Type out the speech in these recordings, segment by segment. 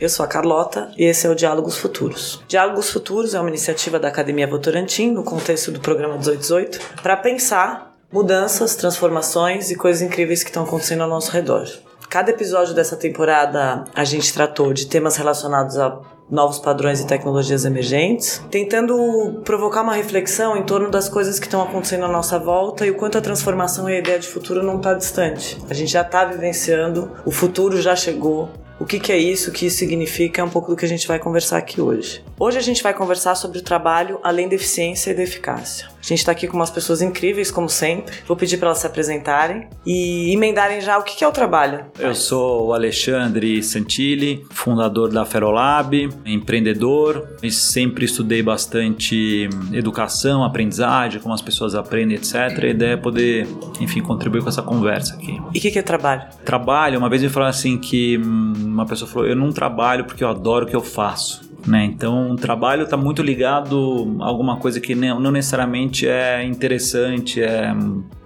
Eu sou a Carlota e esse é o Diálogos Futuros. Diálogos Futuros é uma iniciativa da Academia Votorantim, no contexto do programa 1818, para pensar mudanças, transformações e coisas incríveis que estão acontecendo ao nosso redor. Cada episódio dessa temporada a gente tratou de temas relacionados a novos padrões e tecnologias emergentes, tentando provocar uma reflexão em torno das coisas que estão acontecendo à nossa volta e o quanto a transformação e a ideia de futuro não está distante. A gente já está vivenciando, o futuro já chegou, o que, que, é isso, o que isso significa, é um pouco do que a gente vai conversar aqui hoje. Hoje a gente vai conversar sobre o trabalho além da eficiência e da eficácia. A gente está aqui com umas pessoas incríveis, como sempre. Vou pedir para elas se apresentarem e emendarem já o que, é o trabalho. Eu sou o Alexandre Santilli, fundador da Ferolab, empreendedor e sempre estudei bastante educação, aprendizagem, como as pessoas aprendem, etc. A ideia é poder, enfim, contribuir com essa conversa aqui. E o que, que é trabalho? Trabalho, uma vez me falaram assim que hum, uma pessoa falou: Eu não trabalho porque eu adoro o que eu faço. Né? Então, o trabalho está muito ligado a alguma coisa que não, necessariamente é interessante, é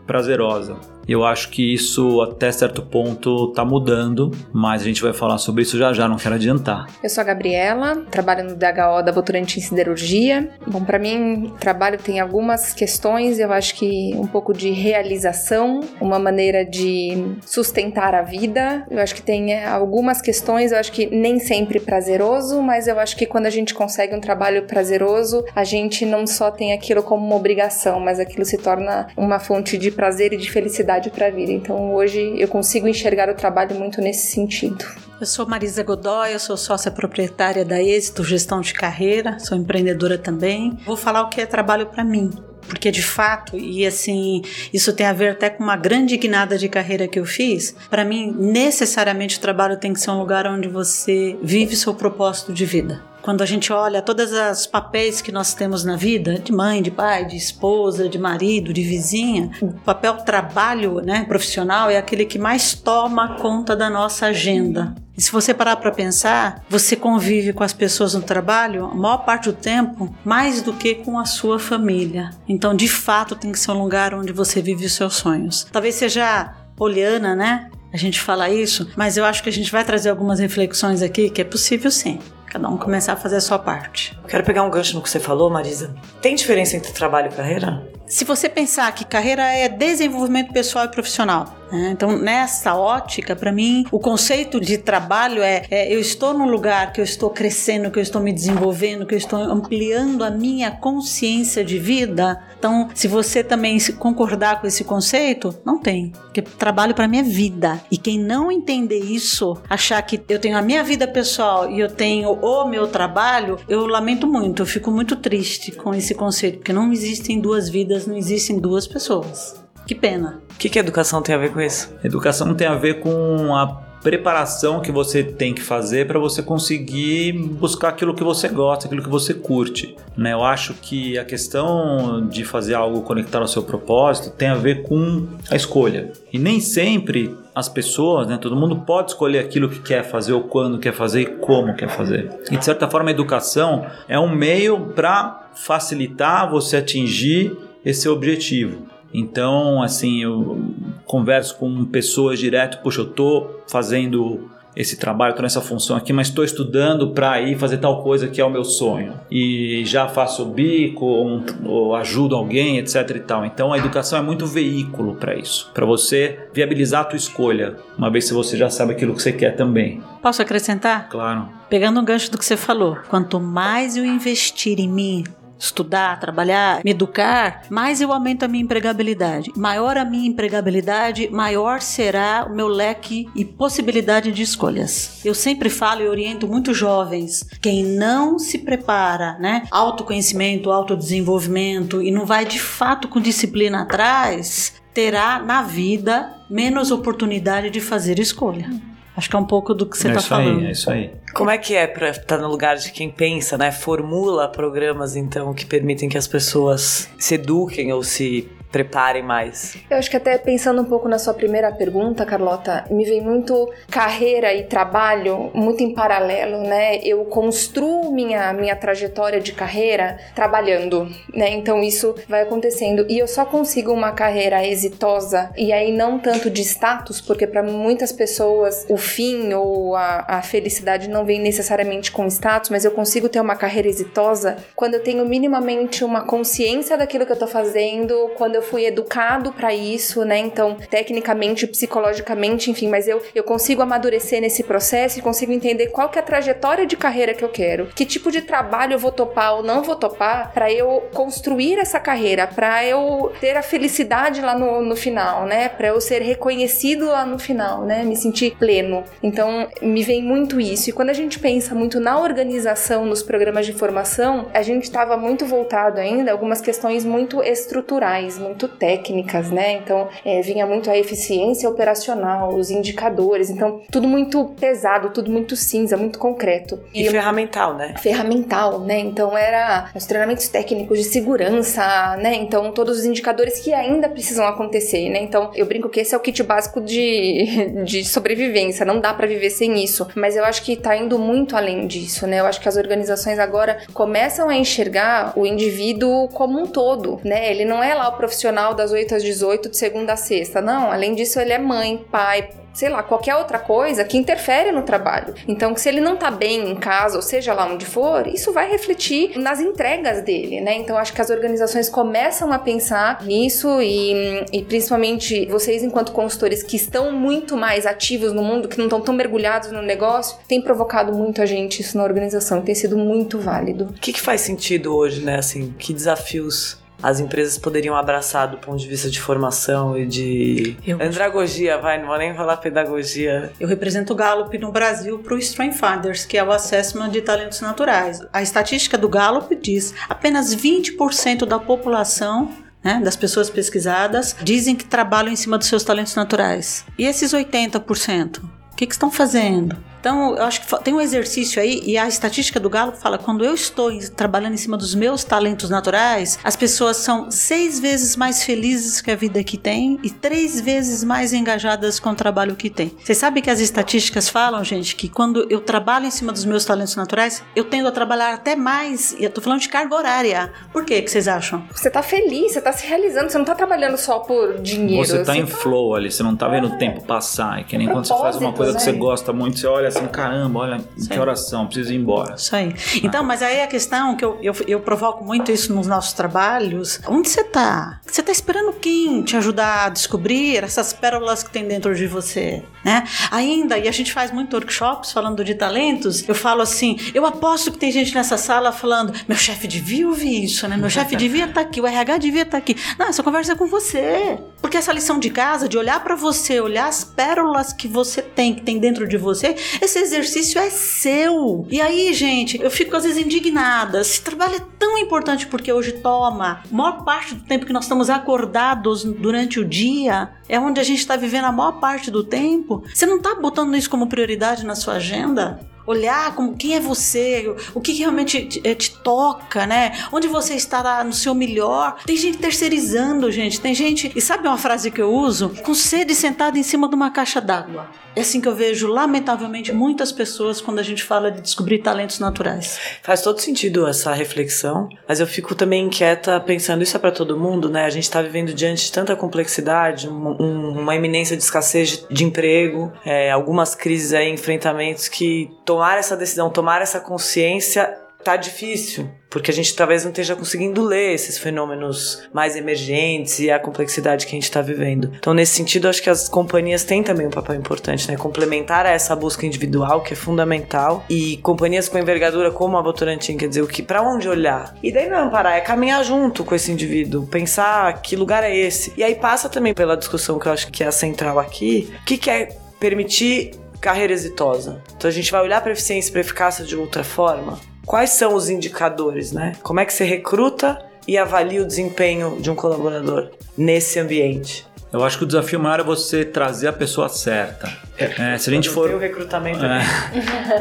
prazerosa. Eu acho que isso até certo ponto está mudando, mas a gente vai falar sobre isso já já, não quero adiantar. Eu sou a Gabriela, trabalho no DHO da Votorantim Siderurgia. Bom, para mim, trabalho tem algumas questões, eu acho que um pouco de realização, uma maneira de sustentar a vida. Eu acho que tem é, algumas questões, eu acho que nem sempre prazeroso, mas eu acho que quando a gente consegue um trabalho prazeroso, a gente não só tem aquilo como uma obrigação, mas aquilo se torna uma fonte de prazer e de felicidade para a vida. Então hoje eu consigo enxergar o trabalho muito nesse sentido. Eu sou Marisa Godoy, eu sou sócia proprietária da Êxito Gestão de Carreira, sou empreendedora também. Vou falar o que é trabalho para mim, porque de fato, e assim, isso tem a ver até com uma grande guinada de carreira que eu fiz. Para mim, necessariamente o trabalho tem que ser um lugar onde você vive seu propósito de vida. Quando a gente olha todas as papéis que nós temos na vida, de mãe, de pai, de esposa, de marido, de vizinha, o papel trabalho, né, profissional é aquele que mais toma conta da nossa agenda. E se você parar para pensar, você convive com as pessoas no trabalho a maior parte do tempo mais do que com a sua família. Então, de fato, tem que ser um lugar onde você vive os seus sonhos. Talvez seja poliana, né? A gente fala isso, mas eu acho que a gente vai trazer algumas reflexões aqui que é possível sim. Cada um começar a fazer a sua parte. Quero pegar um gancho no que você falou, Marisa. Tem diferença entre trabalho e carreira? Se você pensar que carreira é desenvolvimento pessoal e profissional, né? então nessa ótica, para mim, o conceito de trabalho é, é, eu estou num lugar que eu estou crescendo, que eu estou me desenvolvendo, que eu estou ampliando a minha consciência de vida. Então, se você também concordar com esse conceito, não tem, porque trabalho para mim é vida. E quem não entender isso, achar que eu tenho a minha vida pessoal e eu tenho o meu trabalho, eu lamento muito, eu fico muito triste com esse conceito, porque não existem duas vidas não existem duas pessoas. Que pena. O que, que a educação tem a ver com isso? Educação tem a ver com a preparação que você tem que fazer para você conseguir buscar aquilo que você gosta, aquilo que você curte. Né? Eu acho que a questão de fazer algo conectado ao seu propósito tem a ver com a escolha. E nem sempre as pessoas, né, todo mundo pode escolher aquilo que quer fazer, ou quando quer fazer e como quer fazer. E de certa forma a educação é um meio para facilitar você atingir esse objetivo. Então, assim, eu converso com pessoas direto, puxa, eu tô fazendo esse trabalho, tô nessa função aqui, mas estou estudando para ir fazer tal coisa que é o meu sonho. E já faço bico, ou, ou ajudo alguém, etc e tal. Então a educação é muito veículo para isso, para você viabilizar a tua escolha, uma vez que você já sabe aquilo que você quer também. Posso acrescentar? Claro. Pegando um gancho do que você falou, quanto mais eu investir em mim, estudar, trabalhar, me educar, mais eu aumento a minha empregabilidade. Maior a minha empregabilidade, maior será o meu leque e possibilidade de escolhas. Eu sempre falo e oriento muito jovens, quem não se prepara, né? Autoconhecimento, autodesenvolvimento e não vai de fato com disciplina atrás, terá na vida menos oportunidade de fazer escolha. Acho que é um pouco do que você está é falando. Aí, é isso aí. Como é que é para estar no lugar de quem pensa, né? Formula programas então que permitem que as pessoas se eduquem ou se preparem mais? Eu acho que até pensando um pouco na sua primeira pergunta, Carlota, me vem muito carreira e trabalho muito em paralelo, né? Eu construo minha, minha trajetória de carreira trabalhando, né? Então isso vai acontecendo e eu só consigo uma carreira exitosa e aí não tanto de status, porque para muitas pessoas o fim ou a, a felicidade não vem necessariamente com status, mas eu consigo ter uma carreira exitosa quando eu tenho minimamente uma consciência daquilo que eu tô fazendo, quando eu fui educado para isso, né? Então, tecnicamente, psicologicamente, enfim, mas eu, eu consigo amadurecer nesse processo e consigo entender qual que é a trajetória de carreira que eu quero, que tipo de trabalho eu vou topar ou não vou topar para eu construir essa carreira, para eu ter a felicidade lá no, no final, né? Para eu ser reconhecido lá no final, né? Me sentir pleno. Então, me vem muito isso. E quando a gente pensa muito na organização nos programas de formação, a gente estava muito voltado ainda a algumas questões muito estruturais, muito técnicas, né? Então, é, vinha muito a eficiência operacional, os indicadores. Então, tudo muito pesado, tudo muito cinza, muito concreto. E, e ferramental, né? Ferramental, né? Então, era os treinamentos técnicos de segurança, né? Então, todos os indicadores que ainda precisam acontecer, né? Então, eu brinco que esse é o kit básico de, de sobrevivência, não dá para viver sem isso. Mas eu acho que tá indo muito além disso, né? Eu acho que as organizações agora começam a enxergar o indivíduo como um todo, né? Ele não é lá o profissional das 8 às 18 de segunda a sexta, não. Além disso, ele é mãe, pai, sei lá, qualquer outra coisa que interfere no trabalho. Então, se ele não tá bem em casa, ou seja lá onde for, isso vai refletir nas entregas dele, né? Então, acho que as organizações começam a pensar nisso e, e principalmente vocês, enquanto consultores que estão muito mais ativos no mundo, que não estão tão mergulhados no negócio, tem provocado muito a gente isso na organização, tem sido muito válido. O que, que faz sentido hoje, né? Assim, que desafios as empresas poderiam abraçar do ponto de vista de formação e de eu... andragogia, vai, não vou nem falar pedagogia. Eu represento o Gallup no Brasil para o Strength que é o assessment de talentos naturais. A estatística do Gallup diz apenas 20% da população né, das pessoas pesquisadas dizem que trabalham em cima dos seus talentos naturais. E esses 80%? O que, que estão fazendo? Então, eu acho que tem um exercício aí, e a estatística do Galo fala: quando eu estou trabalhando em cima dos meus talentos naturais, as pessoas são seis vezes mais felizes que a vida que tem e três vezes mais engajadas com o trabalho que tem. Vocês sabem que as estatísticas falam, gente, que quando eu trabalho em cima dos meus talentos naturais, eu tendo a trabalhar até mais, e eu tô falando de carga horária. Por quê que vocês acham? Você tá feliz, você tá se realizando, você não tá trabalhando só por dinheiro. Você tá você em tá... flow ali, você não tá vendo o tempo passar. É que nem quando você faz uma coisa que você né? gosta muito, você olha assim, caramba, olha, que oração, preciso ir embora. Isso aí. Então, mas aí a questão que eu, eu, eu provoco muito isso nos nossos trabalhos, onde você tá? Você tá esperando quem te ajudar a descobrir essas pérolas que tem dentro de você, né? Ainda, e a gente faz muito workshops falando de talentos, eu falo assim, eu aposto que tem gente nessa sala falando, meu chefe devia ouvir isso, né? Meu chefe devia estar tá aqui, o RH devia estar tá aqui. Não, essa conversa é com você. Porque essa lição de casa, de olhar para você, olhar as pérolas que você tem, que tem dentro de você, esse exercício é seu. E aí, gente, eu fico às vezes indignada. Esse trabalho é tão importante porque hoje toma a maior parte do tempo que nós estamos acordados durante o dia, é onde a gente está vivendo a maior parte do tempo. Você não está botando isso como prioridade na sua agenda? Olhar como quem é você, o que realmente te, eh, te, toca, né? Onde você está no seu melhor. Tem gente terceirizando, gente. Tem gente. E sabe uma frase que eu uso? Com sede sentada em cima de uma caixa d'água. É assim que eu vejo, lamentavelmente, muitas pessoas quando a gente fala de descobrir talentos naturais. Faz todo sentido essa reflexão, mas eu fico também inquieta pensando, isso é para todo mundo, né? A gente está vivendo diante de tanta complexidade, um, uma iminência de escassez de, de emprego, é, algumas crises aí, enfrentamentos que tomar essa decisão, tomar essa consciência tá difícil, porque a gente talvez não esteja conseguindo ler esses fenômenos mais emergentes e a complexidade que a gente está vivendo. Então, nesse sentido, acho que as companhias têm também um papel importante, né? Complementar a essa busca individual, que é fundamental, e companhias com envergadura como a Votorantim, quer dizer, o que para onde olhar. E daí não é parar, é caminhar junto com esse indivíduo, pensar que lugar é esse. E aí passa também pela discussão que eu acho que é a central aqui, o que, que é permitir carreira exitosa. Então a gente vai olhar para eficiência e para eficácia de outra forma. Quais são os indicadores, né? Como é que você recruta e avalia o desempenho de um colaborador nesse ambiente? Eu acho que o desafio maior é você trazer a pessoa certa. É, se a gente for. O recrutamento é,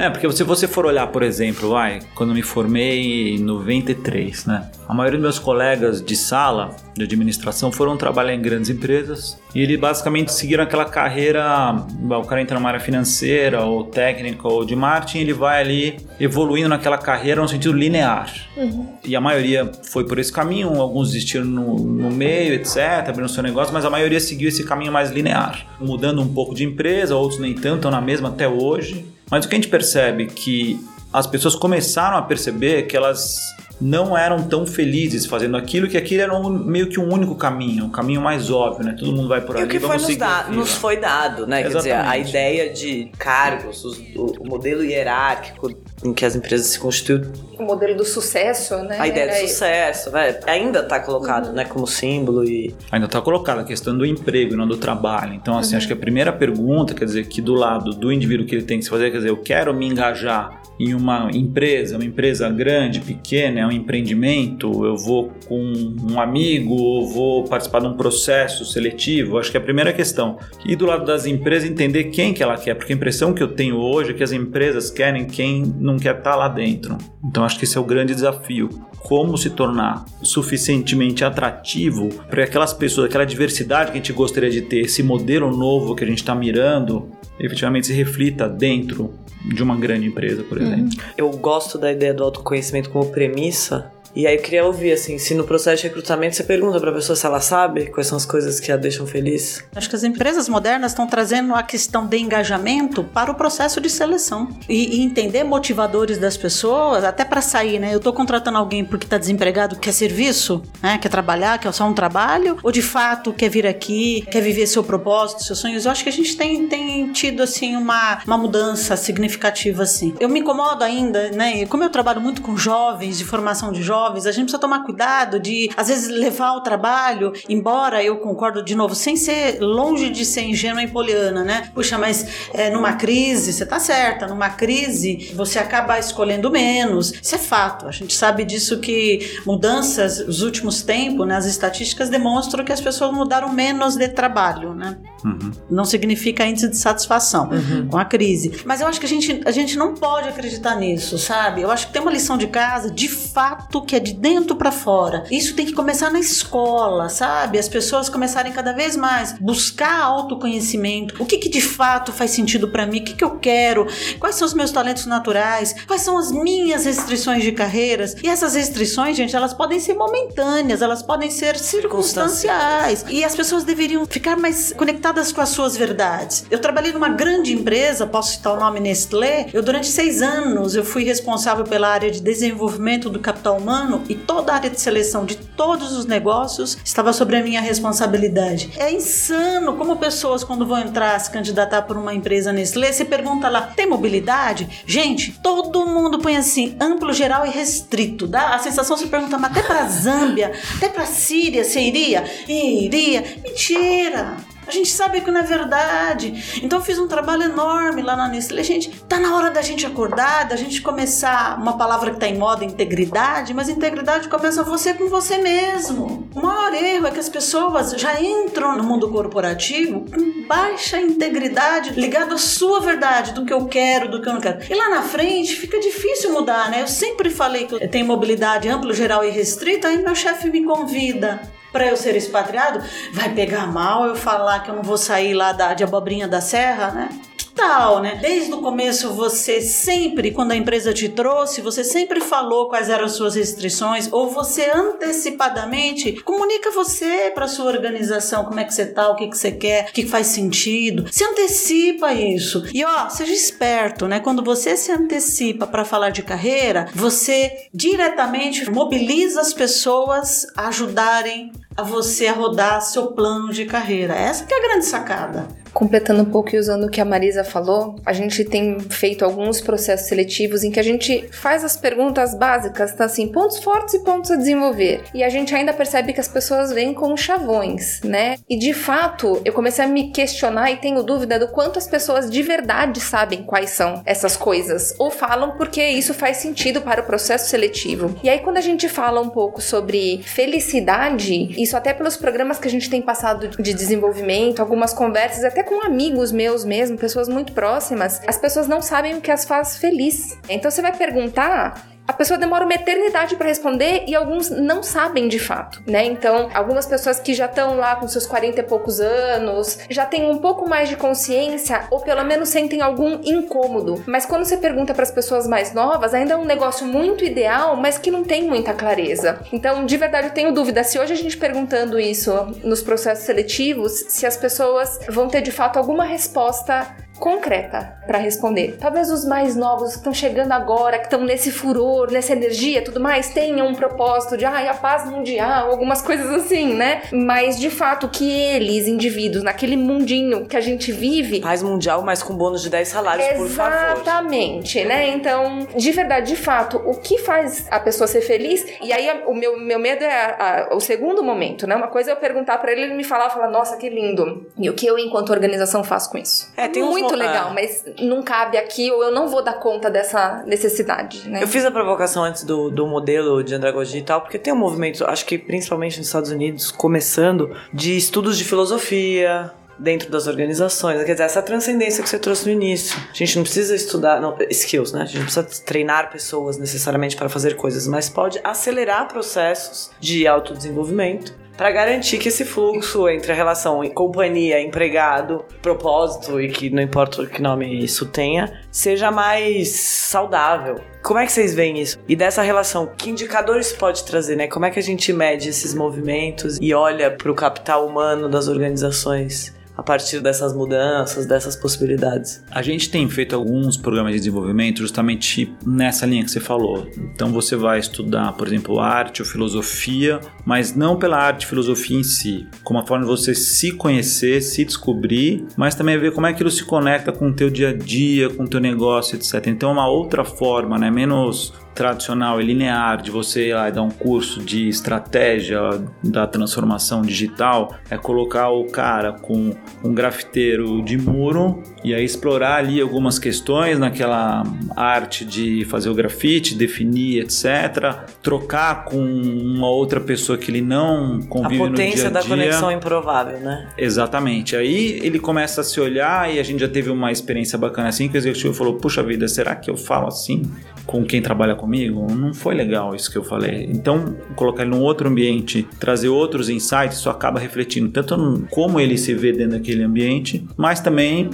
é, porque se você for olhar, por exemplo, vai, quando eu me formei em 93, né? A maioria dos meus colegas de sala de administração foram trabalhar em grandes empresas e eles basicamente seguiram aquela carreira. O cara entra numa área financeira, ou técnica, ou de marketing, ele vai ali evoluindo naquela carreira no sentido linear. Uhum. E a maioria foi por esse caminho, alguns desistiram no, no meio, etc., abriram seu negócio, mas a maioria seguiu esse caminho mais linear, mudando um pouco de empresa, outros nem tanto, estão na mesma até hoje. Mas o que a gente percebe que as pessoas começaram a perceber que elas não eram tão felizes fazendo aquilo, que aquilo era um, meio que um único caminho, um caminho mais óbvio, né? Todo mundo vai por ali. E o que foi nos, da, nos, foi dado, né? Exatamente. Quer dizer, a ideia de cargos, os, o, o, modelo hierárquico em que as empresas se constituem. O modelo do sucesso, né? A ideia do sucesso, né? ainda está colocado, uhum. né, como símbolo e... Ainda está colocada a questão do emprego, não do trabalho. Então, assim, uhum. acho que a primeira pergunta, quer dizer, que do lado do indivíduo que ele tem que se fazer, quer dizer, eu quero me engajar em uma empresa, uma empresa grande, pequena, é um empreendimento, eu vou com um amigo, ou vou participar de um processo seletivo, acho que é a primeira questão. E do lado das empresas, entender quem que ela quer, porque a impressão que eu tenho hoje é que as empresas querem quem não quer estar lá dentro. Então acho que esse é o grande desafio. Como se tornar suficientemente atrativo para aquelas pessoas, aquela diversidade que a gente gostaria de ter, esse modelo novo que a gente está mirando, efetivamente se reflita dentro de uma grande empresa, por exemplo. Uhum. Eu gosto da ideia do autoconhecimento como premissa, e aí eu queria ouvir, assim, se no processo de recrutamento você pergunta pra pessoa se ela sabe quais são as coisas que a deixam feliz. Acho que as empresas modernas estão trazendo a questão de engajamento para o processo de seleção. E, e entender motivadores das pessoas, até para sair, né? Eu tô contratando alguém porque tá desempregado, quer serviço, né? Quer trabalhar, quer só um trabalho, ou de fato quer vir aqui, quer viver seu propósito, seus sonhos. Eu acho que a gente tem, tem tido, assim, uma, uma mudança significativa, assim. Eu me incomodo ainda, né? Como eu trabalho muito com jovens, de formação de jovens, jovens, a gente precisa tomar cuidado de, às vezes, levar o trabalho, embora eu concordo de novo, sem ser longe de ser ingênua e poliana, né? Puxa, mas é, numa crise, você tá certa, numa crise você acaba escolhendo menos. Isso é fato. A gente sabe disso que mudanças, os últimos tempos, né, as estatísticas demonstram que as pessoas mudaram menos de trabalho, né? Uhum. Não significa índice de satisfação uhum. com a crise. Mas eu acho que a gente, a gente não pode acreditar nisso, sabe? Eu acho que tem uma lição de casa, de fato, que é de dentro para fora. Isso tem que começar na escola, sabe? As pessoas começarem cada vez mais buscar autoconhecimento. O que, que de fato faz sentido para mim? O que, que eu quero? Quais são os meus talentos naturais? Quais são as minhas restrições de carreiras? E essas restrições, gente, elas podem ser momentâneas, elas podem ser circunstanciais. E as pessoas deveriam ficar mais conectadas com as suas verdades. Eu trabalhei numa grande empresa, posso citar o nome Nestlé. Eu durante seis anos eu fui responsável pela área de desenvolvimento do capital humano e toda a área de seleção de todos os negócios estava sobre a minha responsabilidade. É insano como pessoas, quando vão entrar, se candidatar por uma empresa Nestlé, se pergunta lá: tem mobilidade? Gente, todo mundo põe assim, amplo, geral e restrito. Dá a sensação se pergunta, mas até para Zâmbia, até para Síria, você iria? Iria. Mentira! A gente sabe que não é verdade. Então eu fiz um trabalho enorme lá na Nestlé. Gente, tá na hora da gente acordar, da gente começar uma palavra que tá em moda, integridade, mas integridade começa você com você mesmo. O maior erro é que as pessoas já entram no mundo corporativo com baixa integridade, ligado à sua verdade, do que eu quero, do que eu não quero. E lá na frente fica difícil mudar, né? Eu sempre falei que tenho mobilidade ampla, geral e restrita, aí meu chefe me convida para eu ser expatriado, vai pegar mal eu falar que eu não vou sair lá da, de abobrinha da serra, né? Tal, né? Desde o começo você sempre, quando a empresa te trouxe, você sempre falou quais eram as suas restrições ou você antecipadamente comunica você para sua organização como é que você tá, o que que você quer, o que faz sentido. Se antecipa isso. E ó, seja esperto, né? Quando você se antecipa para falar de carreira, você diretamente mobiliza as pessoas a ajudarem a você a rodar seu plano de carreira. Essa que é a grande sacada. Completando um pouco e usando o que a Marisa falou, a gente tem feito alguns processos seletivos em que a gente faz as perguntas básicas, tá assim, pontos fortes e pontos a desenvolver. E a gente ainda percebe que as pessoas vêm com chavões, né? E de fato, eu comecei a me questionar e tenho dúvida do quanto as pessoas de verdade sabem quais são essas coisas, ou falam porque isso faz sentido para o processo seletivo. E aí, quando a gente fala um pouco sobre felicidade, isso até pelos programas que a gente tem passado de desenvolvimento, algumas conversas, até com amigos meus mesmo, pessoas muito próximas, as pessoas não sabem o que as faz feliz. Então você vai perguntar, a pessoa demora uma eternidade para responder e alguns não sabem de fato, né? Então, algumas pessoas que já estão lá com seus 40 e poucos anos, já têm um pouco mais de consciência ou pelo menos sentem algum incômodo. Mas quando você pergunta para as pessoas mais novas, ainda é um negócio muito ideal, mas que não tem muita clareza. Então, de verdade, eu tenho dúvida se hoje a gente perguntando isso nos processos seletivos, se as pessoas vão ter de fato alguma resposta concreta para responder. Talvez os mais novos que estão chegando agora, que estão nesse furor, nessa energia, tudo mais, tenham um propósito de ah, a paz mundial, algumas coisas assim, né? Mas de fato que eles, indivíduos, naquele mundinho que a gente vive, paz mundial, mas com bônus de 10 salários, por favor. Exatamente, né? Então, de verdade, de fato, o que faz a pessoa ser feliz? E aí o meu, meu medo é a, a, o segundo momento, né? Uma coisa é eu perguntar para ele, ele me falar, falar, nossa, que lindo. E o que eu, enquanto organização, faço com isso? É, tem muito uns, legal, é. mas não cabe aqui ou eu não vou dar conta dessa necessidade, né? Eu fiz a provocação antes do, do modelo de andragogia e tal, porque tem um movimento, acho que principalmente nos Estados Unidos, começando, de estudos de filosofia, dentro das organizações. Quer dizer, essa transcendência que você trouxe no início. A gente não precisa estudar não, skills, né? A gente não precisa treinar pessoas necessariamente para fazer coisas, mas pode acelerar processos de autodesenvolvimento para garantir que esse fluxo entre a relação companhia, empregado, propósito e que não importa que nome isso tenha, seja mais saudável. Como é que vocês veem isso? E dessa relação, que indicadores pode trazer, né? Como é que a gente mede esses movimentos e olha para o capital humano das organizações? A partir dessas mudanças, dessas possibilidades. A gente tem feito alguns programas de desenvolvimento justamente nessa linha que você falou. Então você vai estudar, por exemplo, arte ou filosofia, mas não pela arte e filosofia em si, como a forma de você se conhecer, se descobrir, mas também ver como é que aquilo se conecta com o teu dia a dia, com o teu negócio, etc. Então é uma outra forma, né? Menos tradicional e linear de você ir lá e dar um curso de estratégia da transformação digital é colocar o cara com um grafiteiro de muro e aí explorar ali algumas questões naquela arte de fazer o grafite, definir, etc. Trocar com uma outra pessoa que ele não convive no dia a dia. A potência da conexão improvável, né? Exatamente. Aí ele começa a se olhar e a gente já teve uma experiência bacana assim que o executivo falou: "Puxa vida, será que eu falo assim com quem trabalha comigo, não foi legal isso que eu falei. Então, colocar ele num outro ambiente, trazer outros insights, isso acaba refletindo tanto como ele se vê dentro daquele ambiente, mas também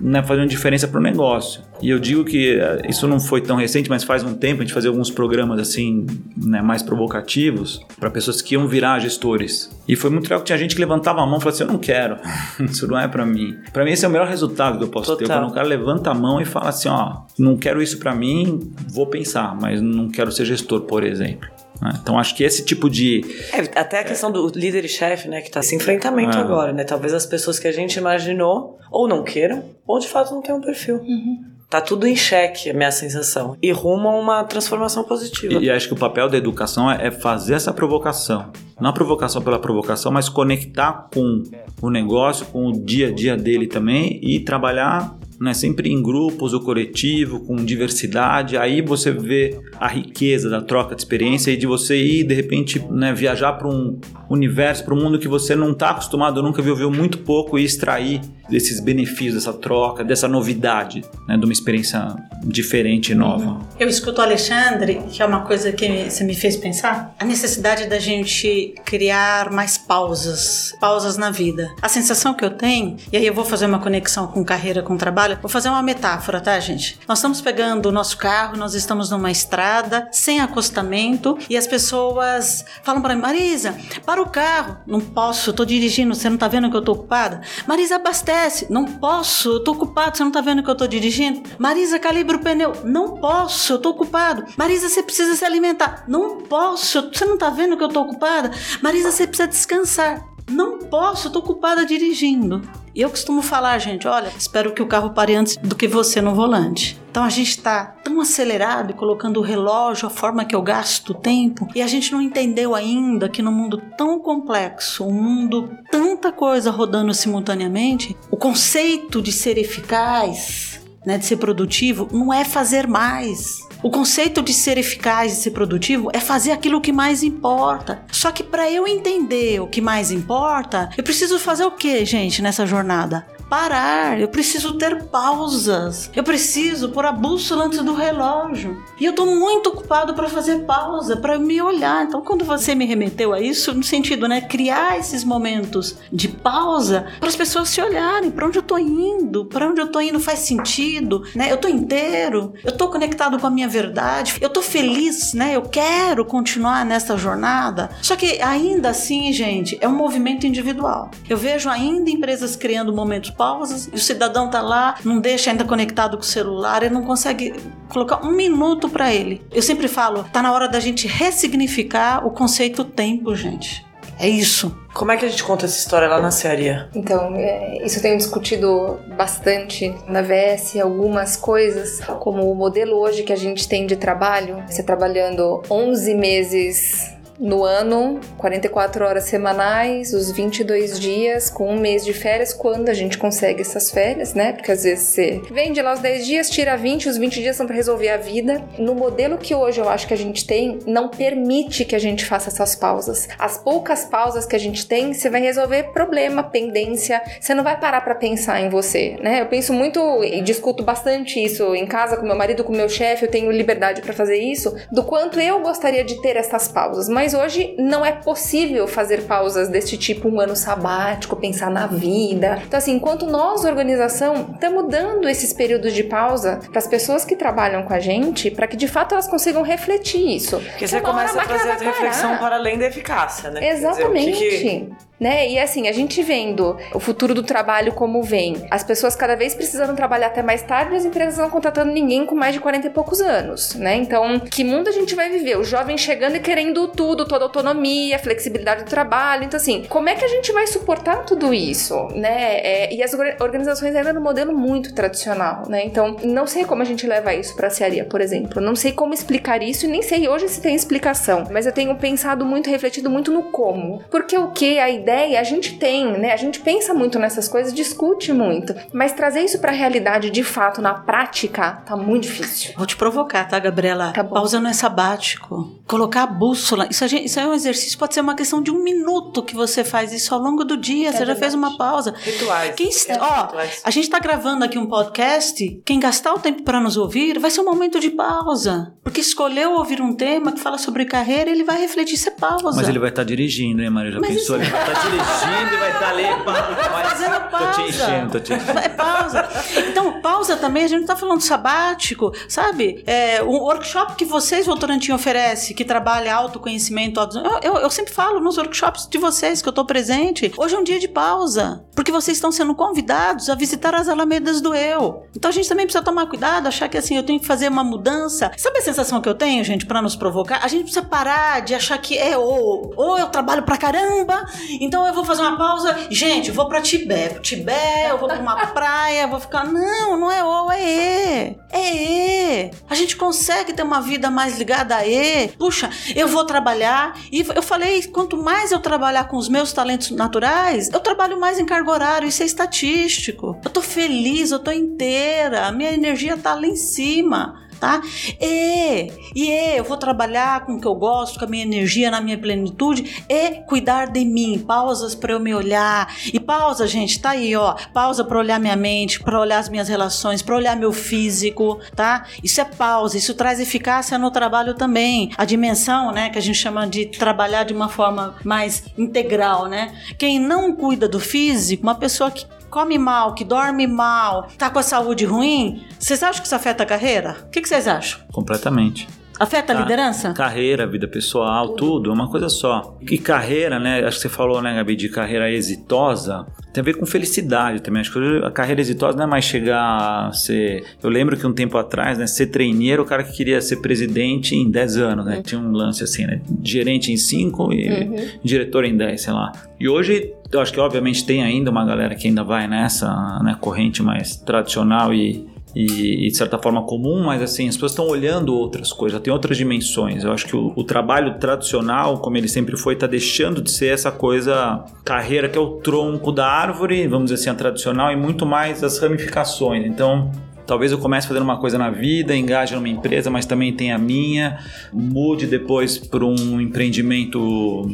né, fazendo diferença para o negócio. E eu digo que eh, isso não foi tão recente, mas faz um tempo a gente fazia alguns programas assim, né, mais provocativos para pessoas que iam virar gestores. E foi muito legal que tinha gente que levantava a mão e falava assim: Eu não quero, isso não é para mim. Para mim, esse é o melhor resultado que eu posso Total. ter. Quando o cara levanta a mão e fala assim: Ó, não quero isso para mim, vou pensar, mas não quero ser gestor, por exemplo. Né? Então acho que esse tipo de. É, até a questão do líder e chefe, né? Que tá esse enfrentamento é. agora, né? Talvez as pessoas que a gente imaginou ou não queiram, ou de fato não tenham um perfil. Uhum. Tá tudo em xeque, a minha sensação. E rumo a uma transformação positiva. E, e acho que o papel da educação é, é fazer essa provocação. Não a provocação pela provocação, mas conectar com o negócio, com o dia a dia dele também e trabalhar né, sempre em grupos ou coletivo, com diversidade. Aí você vê a riqueza da troca de experiência e de você ir, de repente, né, viajar para um universo, para um mundo que você não está acostumado, nunca viu muito pouco e extrair desses benefícios, dessa troca, dessa novidade, né, de uma experiência diferente e nova. Eu escuto o Alexandre, que é uma coisa que você me fez pensar, a necessidade da gente criar mais pausas, pausas na vida. A sensação que eu tenho, e aí eu vou fazer uma conexão com carreira, com trabalho, vou fazer uma metáfora, tá, gente? Nós estamos pegando o nosso carro, nós estamos numa estrada, sem acostamento, e as pessoas falam para mim, Marisa, para o carro. Não posso, eu tô dirigindo, você não tá vendo que eu tô ocupada? Marisa, abastece não posso, eu tô ocupado, você não tá vendo que eu tô dirigindo? Marisa, calibra o pneu. Não posso, eu tô ocupado. Marisa, você precisa se alimentar. Não posso, você não tá vendo que eu tô ocupada? Marisa, você precisa descansar. Não posso, tô ocupada dirigindo. E eu costumo falar, gente, olha, espero que o carro pare antes do que você no volante. Então a gente está tão acelerado e colocando o relógio, a forma que eu gasto o tempo, e a gente não entendeu ainda que no mundo tão complexo, um mundo tanta coisa rodando simultaneamente, o conceito de ser eficaz né, de ser produtivo não é fazer mais. O conceito de ser eficaz, de ser produtivo, é fazer aquilo que mais importa. Só que para eu entender o que mais importa, eu preciso fazer o que, gente, nessa jornada? Parar, eu preciso ter pausas, eu preciso pôr a bússola antes do relógio. E eu tô muito ocupado para fazer pausa, para me olhar. Então, quando você me remeteu a isso, no sentido, né, criar esses momentos de pausa para as pessoas se olharem, para onde eu tô indo, para onde eu tô indo faz sentido, né? Eu tô inteiro, eu tô conectado com a minha verdade, eu tô feliz, né? Eu quero continuar nessa jornada. Só que ainda assim, gente, é um movimento individual. Eu vejo ainda empresas criando momentos pausas e o cidadão tá lá, não deixa ainda conectado com o celular, ele não consegue colocar um minuto para ele. Eu sempre falo, tá na hora da gente ressignificar o conceito tempo, gente. É isso. Como é que a gente conta essa história lá na série? Então, é, isso eu tenho discutido bastante na VS, algumas coisas, como o modelo hoje que a gente tem de trabalho, você trabalhando 11 meses no ano, 44 horas semanais, os 22 dias, com um mês de férias, quando a gente consegue essas férias, né? Porque às vezes você vende lá os 10 dias, tira 20, os 20 dias são para resolver a vida. No modelo que hoje eu acho que a gente tem, não permite que a gente faça essas pausas. As poucas pausas que a gente tem, você vai resolver problema, pendência, você não vai parar para pensar em você, né? Eu penso muito e discuto bastante isso em casa com meu marido, com meu chefe, eu tenho liberdade para fazer isso, do quanto eu gostaria de ter essas pausas, mas mas hoje não é possível fazer pausas deste tipo, um ano sabático, pensar na vida. Então, assim, enquanto nós, organização, estamos dando esses períodos de pausa para as pessoas que trabalham com a gente, para que de fato elas consigam refletir isso. Porque você começa a trazer a reflexão para além da eficácia, né? Exatamente. Dizer, que que né? E assim, a gente vendo o futuro do trabalho como vem, as pessoas cada vez precisando trabalhar até mais tarde, as empresas não contratando ninguém com mais de 40 e poucos anos, né? Então, que mundo a gente vai viver? O jovem chegando e querendo tudo, toda autonomia, flexibilidade do trabalho. Então, assim, como é que a gente vai suportar tudo isso, né? É, e as organizações ainda no modelo muito tradicional, né? Então, não sei como a gente leva isso para a cearia, por exemplo. Não sei como explicar isso e nem sei hoje se tem explicação, mas eu tenho pensado muito, refletido muito no como. Porque o que a ideia ideia a gente tem, né? A gente pensa muito nessas coisas, discute muito, mas trazer isso para a realidade de fato na prática tá muito difícil. Vou te provocar, tá, Gabriela? Tá bom. Pausa não é sabático. Colocar a bússola, isso, gente, isso, é um exercício, pode ser uma questão de um minuto que você faz isso ao longo do dia, é você verdade. já fez uma pausa. Rituais. Quem, é, ó, rituais. a gente tá gravando aqui um podcast, quem gastar o tempo para nos ouvir, vai ser um momento de pausa, porque escolheu ouvir um tema que fala sobre carreira, ele vai refletir, isso é pausa. Mas ele vai estar tá dirigindo, hein, Maria? Já Mas pensou? Isso... Ele vai estar tá dirigindo e vai estar tá ali. Fazendo pausa. Tô te enchendo, tô te enchendo. É pausa. Então, pausa também, a gente não tá falando sabático, sabe? É, um workshop que vocês, Votorantim, oferece, que trabalha autoconhecimento, auto... eu, eu, eu, sempre falo nos workshops de vocês que eu tô presente, hoje é um dia de pausa, porque vocês estão sendo convidados a visitar as alamedas do eu. Então a gente também precisa tomar cuidado, achar que assim, eu tenho que fazer uma mudança. Sabe a sensação que eu tenho, gente, para nos provocar? A gente precisa parar de achar que é ou, ou eu trabalho pra caramba, então eu vou fazer uma pausa. Gente, vou pra Tibete. Pro Tibete, eu vou pra uma praia, vou ficar. Não, não é ou, é E. É E. A gente consegue ter uma vida mais ligada a E. Puxa, eu vou trabalhar. E eu falei, quanto mais eu trabalhar com os meus talentos naturais, eu trabalho mais em cargo horário. Isso é estatístico. Eu tô feliz, eu tô inteira. A minha energia tá lá em cima tá? E, e eu vou trabalhar com o que eu gosto, com a minha energia, na minha plenitude, e cuidar de mim, pausas para eu me olhar. E pausa, gente, tá aí, ó, pausa para olhar minha mente, para olhar as minhas relações, para olhar meu físico, tá? Isso é pausa, isso traz eficácia no trabalho também. A dimensão, né, que a gente chama de trabalhar de uma forma mais integral, né? Quem não cuida do físico, uma pessoa que come mal, que dorme mal, tá com a saúde ruim, vocês acham que isso afeta a carreira? O que, que vocês acham? Completamente. Afeta a liderança? Carreira, vida pessoal, tudo, é uma coisa só. E carreira, né? Acho que você falou, né, Gabi, de carreira exitosa, tem a ver com felicidade também. Acho que a carreira exitosa não é mais chegar a ser. Eu lembro que um tempo atrás, né, ser treineiro, o cara que queria ser presidente em 10 anos, né? Uhum. Tinha um lance assim, né? Gerente em 5 e uhum. diretor em 10, sei lá. E hoje eu acho que obviamente tem ainda uma galera que ainda vai nessa né, corrente mais tradicional e e, e, de certa forma comum, mas assim, as pessoas estão olhando outras coisas, tem outras dimensões. Eu acho que o, o trabalho tradicional, como ele sempre foi, está deixando de ser essa coisa carreira que é o tronco da árvore, vamos dizer assim, a tradicional, e muito mais as ramificações. Então, talvez eu comece fazendo uma coisa na vida, engaje numa empresa, mas também tem a minha, mude depois para um empreendimento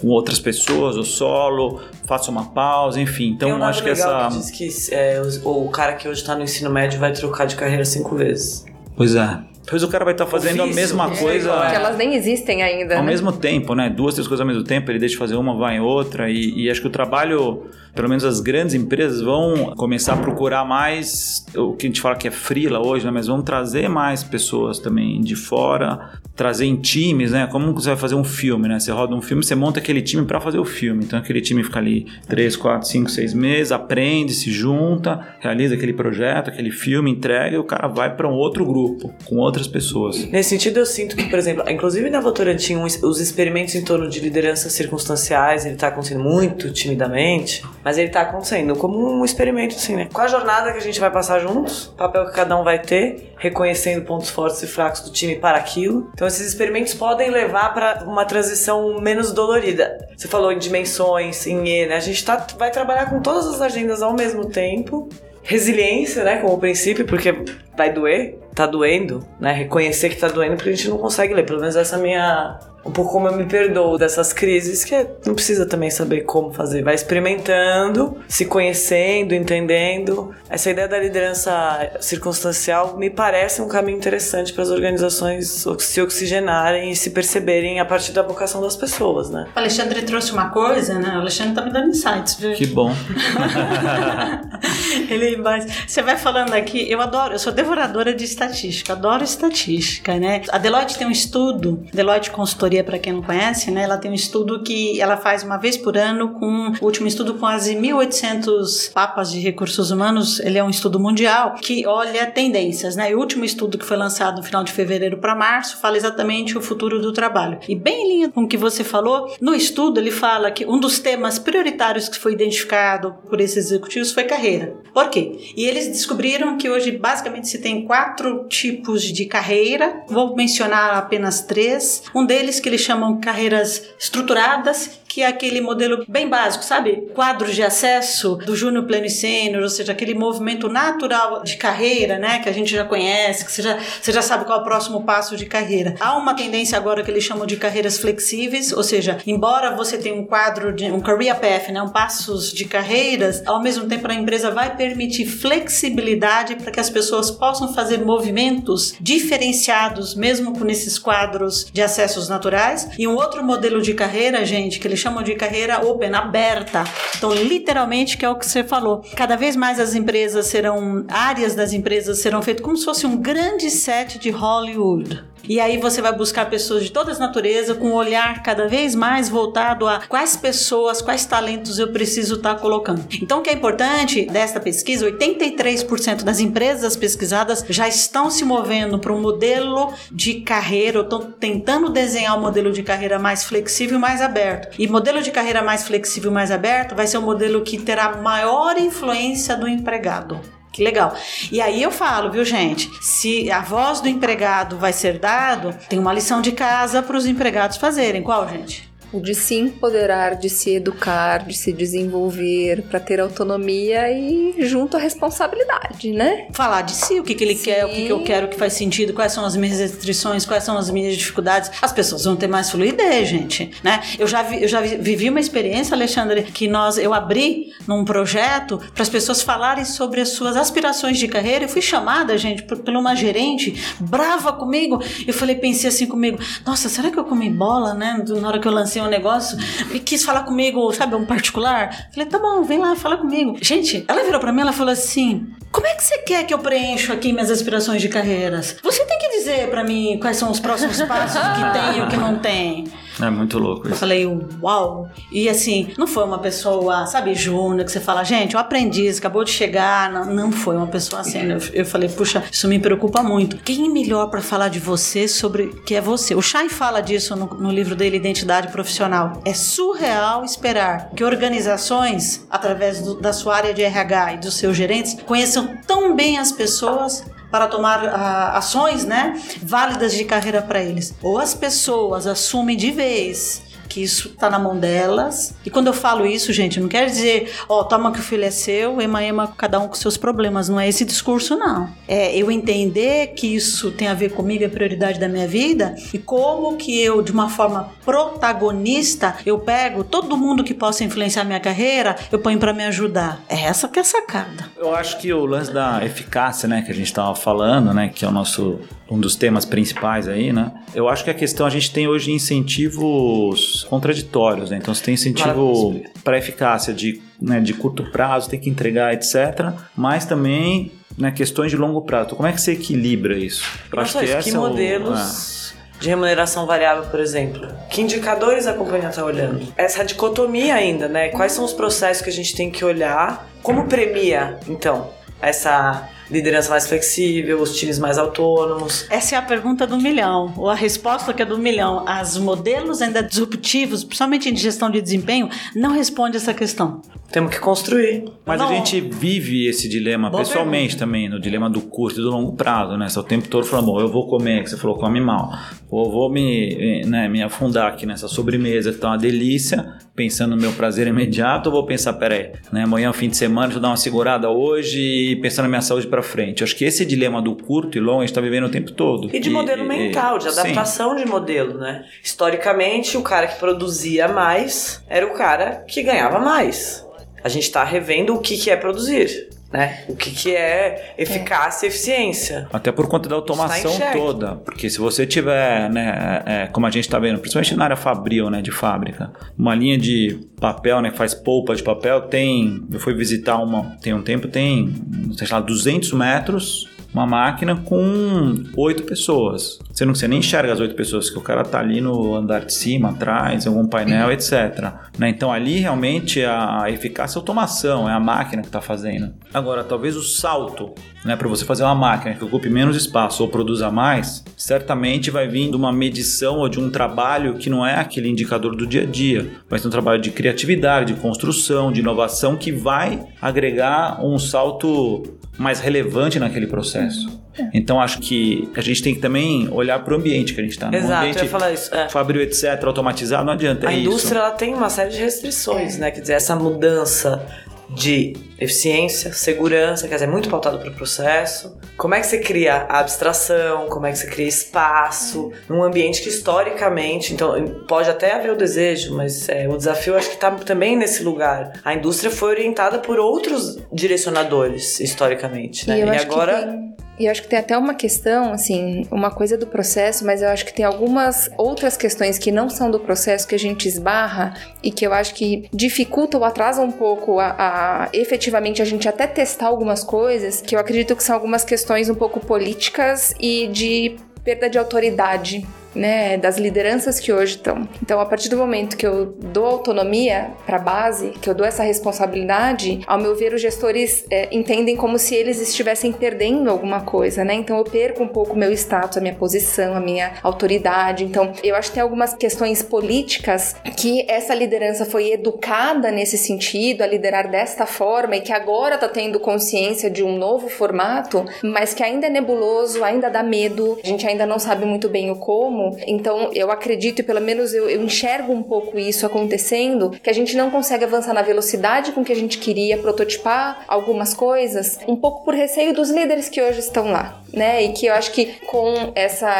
com outras pessoas, o solo, faça uma pausa, enfim. Então Tem um acho que essa. Que diz que é, o, o cara que hoje está no ensino médio vai trocar de carreira cinco vezes. Pois é. Depois o cara vai estar fazendo a Ofício, mesma é, coisa. é. Que elas nem existem ainda. Ao né? mesmo tempo, né? Duas, três coisas ao mesmo tempo, ele deixa de fazer uma, vai em outra. E, e acho que o trabalho, pelo menos as grandes empresas, vão começar a procurar mais o que a gente fala que é frila hoje, né? Mas vão trazer mais pessoas também de fora, trazer em times, né? Como você vai fazer um filme, né? Você roda um filme, você monta aquele time para fazer o filme. Então aquele time fica ali três, quatro, cinco, seis meses, aprende, se junta, realiza aquele projeto, aquele filme, entrega e o cara vai para um outro grupo, com outras pessoas. Nesse sentido, eu sinto que, por exemplo, inclusive na Votorantim, os os experimentos em torno de lideranças circunstanciais, ele tá acontecendo muito timidamente, mas ele tá acontecendo como um experimento, assim, né? Com a jornada que a gente vai passar juntos, papel que cada um vai ter, reconhecendo pontos fortes e fracos do time para aquilo. Então, esses experimentos podem levar para uma transição menos dolorida. Você falou em dimensões, em E, né? A gente tá, vai trabalhar com todas as agendas ao mesmo tempo. Resiliência, né, como princípio, porque vai doer, tá doendo, né? Reconhecer que tá doendo porque a gente não consegue ler. Pelo menos essa é a minha. Um pouco como eu me perdoo dessas crises, que é- não precisa também saber como fazer. Vai experimentando, se conhecendo, entendendo. Essa ideia da liderança circunstancial me parece um caminho interessante para as organizações se oxigenarem e se perceberem a partir da vocação das pessoas, né? O Alexandre trouxe uma coisa, né? O Alexandre tá me dando insights, viu? Que bom. Ele, mas você vai falando aqui, eu adoro, eu sou devoradora de estatística, adoro estatística, né? A Deloitte tem um estudo, Deloitte Consultoria, para quem não conhece, né? Ela tem um estudo que ela faz uma vez por ano com o último estudo com as 1.800 papas de recursos humanos, ele é um estudo mundial que olha tendências, né? E o último estudo que foi lançado no final de fevereiro para março fala exatamente o futuro do trabalho. E bem em linha com o que você falou, no estudo ele fala que um dos temas prioritários que foi identificado por esses executivos foi carreira. Por quê? E eles descobriram que hoje basicamente se tem quatro tipos de carreira. Vou mencionar apenas três. Um deles que eles chamam carreiras estruturadas, que é aquele modelo bem básico, sabe? Quadros de acesso do júnior, pleno e sênior, ou seja, aquele movimento natural de carreira, né? Que a gente já conhece, que você já, você já sabe qual é o próximo passo de carreira. Há uma tendência agora que eles chamam de carreiras flexíveis, ou seja, embora você tenha um quadro de um career path, né? Um passos de carreiras, ao mesmo tempo a empresa vai permitir flexibilidade para que as pessoas possam fazer movimentos diferenciados, mesmo com esses quadros de acessos naturais. E um outro modelo de carreira, gente, que eles chamam de carreira open, aberta. Então, literalmente, que é o que você falou. Cada vez mais as empresas serão, áreas das empresas serão feitas como se fosse um grande set de Hollywood. E aí você vai buscar pessoas de todas as naturezas com um olhar cada vez mais voltado a quais pessoas, quais talentos eu preciso estar colocando. Então o que é importante desta pesquisa, 83% das empresas pesquisadas já estão se movendo para um modelo de carreira, ou estão tentando desenhar um modelo de carreira mais flexível, mais aberto. E modelo de carreira mais flexível, mais aberto vai ser um modelo que terá maior influência do empregado. Que legal. E aí eu falo, viu, gente? Se a voz do empregado vai ser dado, tem uma lição de casa para os empregados fazerem. Qual, gente? O de se empoderar, de se educar, de se desenvolver, para ter autonomia e junto à responsabilidade, né? Falar de si, o que, que ele Sim. quer, o que, que eu quero que faz sentido, quais são as minhas restrições, quais são as minhas dificuldades. As pessoas vão ter mais fluidez, gente, né? Eu já, vi, eu já vi- vivi uma experiência, Alexandre, que nós, eu abri num projeto para as pessoas falarem sobre as suas aspirações de carreira. Eu fui chamada, gente, por, por uma gerente brava comigo. Eu falei, pensei assim comigo, nossa, será que eu comi bola, né? Na hora que eu lancei um negócio e quis falar comigo, sabe, um particular. Falei, tá bom, vem lá, fala comigo. Gente, ela virou pra mim, ela falou assim: como é que você quer que eu preencha aqui minhas aspirações de carreiras? Você tem que dizer pra mim quais são os próximos passos, que tem e o que não tem. É muito louco Eu isso. falei, uau! E assim, não foi uma pessoa, sabe, júnior, que você fala, gente, o aprendiz acabou de chegar. Não, não foi uma pessoa assim. Eu, eu falei, puxa, isso me preocupa muito. Quem é melhor para falar de você sobre que é você? O Shai fala disso no, no livro dele, Identidade Profissional. É surreal esperar que organizações, através do- da sua área de RH e dos seus gerentes, conheçam tão bem as pessoas para tomar ah, ações, né, válidas de carreira para eles. Ou as pessoas assumem de vez que isso está na mão delas. E quando eu falo isso, gente, não quer dizer, ó, oh, toma que o filho é seu, ema, ema, cada um com seus problemas. Não é esse discurso, não. É eu entender que isso tem a ver comigo, é prioridade da minha vida, e como que eu, de uma forma protagonista, eu pego todo mundo que possa influenciar minha carreira, eu ponho para me ajudar. É essa que é a sacada. Eu acho que o lance da eficácia, né, que a gente estava falando, né, que é o nosso um dos temas principais aí, né? Eu acho que a questão a gente tem hoje incentivos contraditórios, né? Então você tem incentivo para eficácia de, né, de curto prazo, tem que entregar, etc. Mas também né, questões de longo prazo. Então, como é que você equilibra isso? Eu acho que, que modelos. É de remuneração variável, por exemplo. Que indicadores a companhia está olhando? Essa dicotomia ainda, né? Quais são os processos que a gente tem que olhar? Como premia, então, essa liderança mais flexível, os times mais autônomos? Essa é a pergunta do milhão, ou a resposta que é do milhão. As modelos ainda disruptivos, principalmente em gestão de desempenho, não respondem essa questão. Temos que construir. Mas não. a gente vive esse dilema Boa pessoalmente pergunta. também, no dilema do curto e do longo prazo, né? Você o tempo todo falando, bom, eu vou comer, que você falou, come mal. Ou vou me, né, me afundar aqui nessa sobremesa que tá uma delícia, pensando no meu prazer imediato, ou vou pensar, peraí, né, amanhã é um fim de semana, deixa eu dar uma segurada hoje e pensar na minha saúde para frente. Acho que esse dilema do curto e longo a gente está vivendo o tempo todo. E de e, modelo e, mental, de adaptação sim. de modelo, né? Historicamente, o cara que produzia mais era o cara que ganhava mais. A gente está revendo o que, que é produzir né? O que, que é eficácia é. e eficiência. Até por conta da automação toda. Porque se você tiver, né, é, é como a gente está vendo, principalmente na área fabril, né, de fábrica, uma linha de papel, né, que faz polpa de papel, tem, eu fui visitar uma, tem um tempo, tem, sei lá, 200 metros uma máquina com oito pessoas. Você não você nem enxerga as oito pessoas, que o cara tá ali no andar de cima, atrás, algum painel, etc. Né? Então ali realmente a eficácia é a automação, é a máquina que está fazendo. Agora, talvez o salto né, para você fazer uma máquina que ocupe menos espaço ou produza mais, certamente vai vir de uma medição ou de um trabalho que não é aquele indicador do dia a dia, ser um trabalho de criatividade, de construção, de inovação que vai agregar um salto mais relevante naquele processo. É. Então acho que a gente tem que também olhar para o ambiente que a gente está. Exato, ambiente, eu ia falar isso. É. Fábio, etc., automatizado, não adianta. A é indústria isso. ela tem uma série de restrições, é. né? Quer dizer, essa mudança de eficiência, segurança, quer dizer, muito pautado para o processo. Como é que você cria a abstração, como é que você cria espaço num ambiente que historicamente, então pode até haver o desejo, mas é, o desafio acho que está também nesse lugar. A indústria foi orientada por outros direcionadores historicamente, né? E, e agora e eu acho que tem até uma questão, assim, uma coisa do processo, mas eu acho que tem algumas outras questões que não são do processo que a gente esbarra e que eu acho que dificultam ou atrasam um pouco a, a efetivamente a gente até testar algumas coisas, que eu acredito que são algumas questões um pouco políticas e de perda de autoridade né, das lideranças que hoje estão. Então, a partir do momento que eu dou autonomia para a base, que eu dou essa responsabilidade, ao meu ver, os gestores é, entendem como se eles estivessem perdendo alguma coisa, né? Então, eu perco um pouco o meu status, a minha posição, a minha autoridade. Então, eu acho que tem algumas questões políticas que essa liderança foi educada nesse sentido, a liderar desta forma e que agora está tendo consciência de um novo formato, mas que ainda é nebuloso, ainda dá medo, a gente ainda não sabe muito bem o como. Então, eu acredito, e pelo menos eu, eu enxergo um pouco isso acontecendo, que a gente não consegue avançar na velocidade com que a gente queria, prototipar algumas coisas, um pouco por receio dos líderes que hoje estão lá, né? E que eu acho que com essa,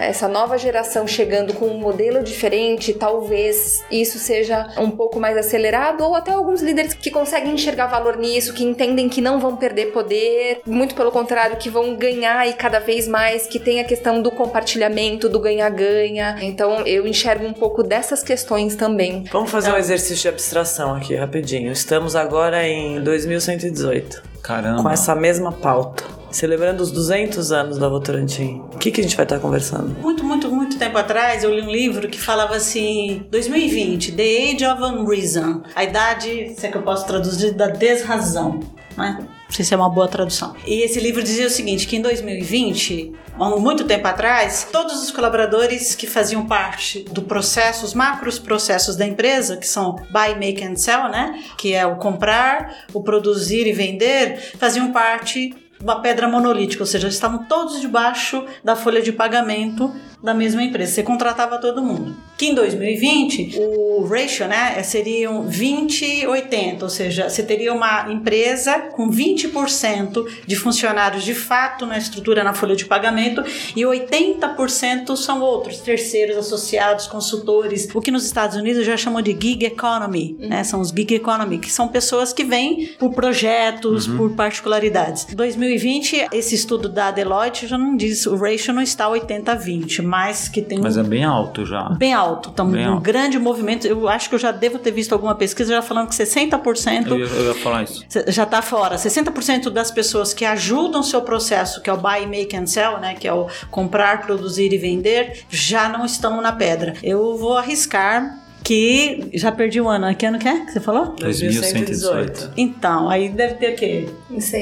essa nova geração chegando com um modelo diferente, talvez isso seja um pouco mais acelerado, ou até alguns líderes que conseguem enxergar valor nisso, que entendem que não vão perder poder, muito pelo contrário, que vão ganhar e cada vez mais, que tem a questão do compartilhamento, do ganhar ganha. Então eu enxergo um pouco dessas questões também. Vamos fazer um exercício de abstração aqui rapidinho. Estamos agora em 2118. Caramba. Com essa mesma pauta celebrando os 200 anos da Votorantim. O que, que a gente vai estar conversando? Muito, muito, muito tempo atrás eu li um livro que falava assim: 2020, The Age of Unreason. A idade, se é que eu posso traduzir, da desrazão. Né? Não sei se é uma boa tradução. E esse livro dizia o seguinte: que em 2020 há muito tempo atrás, todos os colaboradores que faziam parte do processo, os macros processos da empresa, que são buy, make and sell, né? Que é o comprar, o produzir e vender, faziam parte uma pedra monolítica, ou seja, estavam todos debaixo da folha de pagamento da mesma empresa. Você contratava todo mundo. Que em 2020 o ratio, né, seriam 20 80, ou seja, você teria uma empresa com 20% de funcionários de fato na estrutura na folha de pagamento e 80% são outros terceiros associados, consultores, o que nos Estados Unidos já chamam de gig economy, uhum. né? São os gig economy, que são pessoas que vêm por projetos, uhum. por particularidades. 2020, esse estudo da Deloitte já não diz, o ratio não está 80-20, mas que tem Mas um... é bem alto já. Bem alto, então bem um alto. grande movimento. Eu acho que eu já devo ter visto alguma pesquisa já falando que 60% eu ia, eu ia falar isso. Já está fora. 60% das pessoas que ajudam o seu processo, que é o buy, make and sell, né, que é o comprar, produzir e vender, já não estão na pedra. Eu vou arriscar que já perdi o ano. Que ano que é que você falou? 2118. Então, aí deve ter o quê?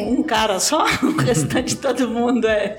Um cara só? O restante todo mundo é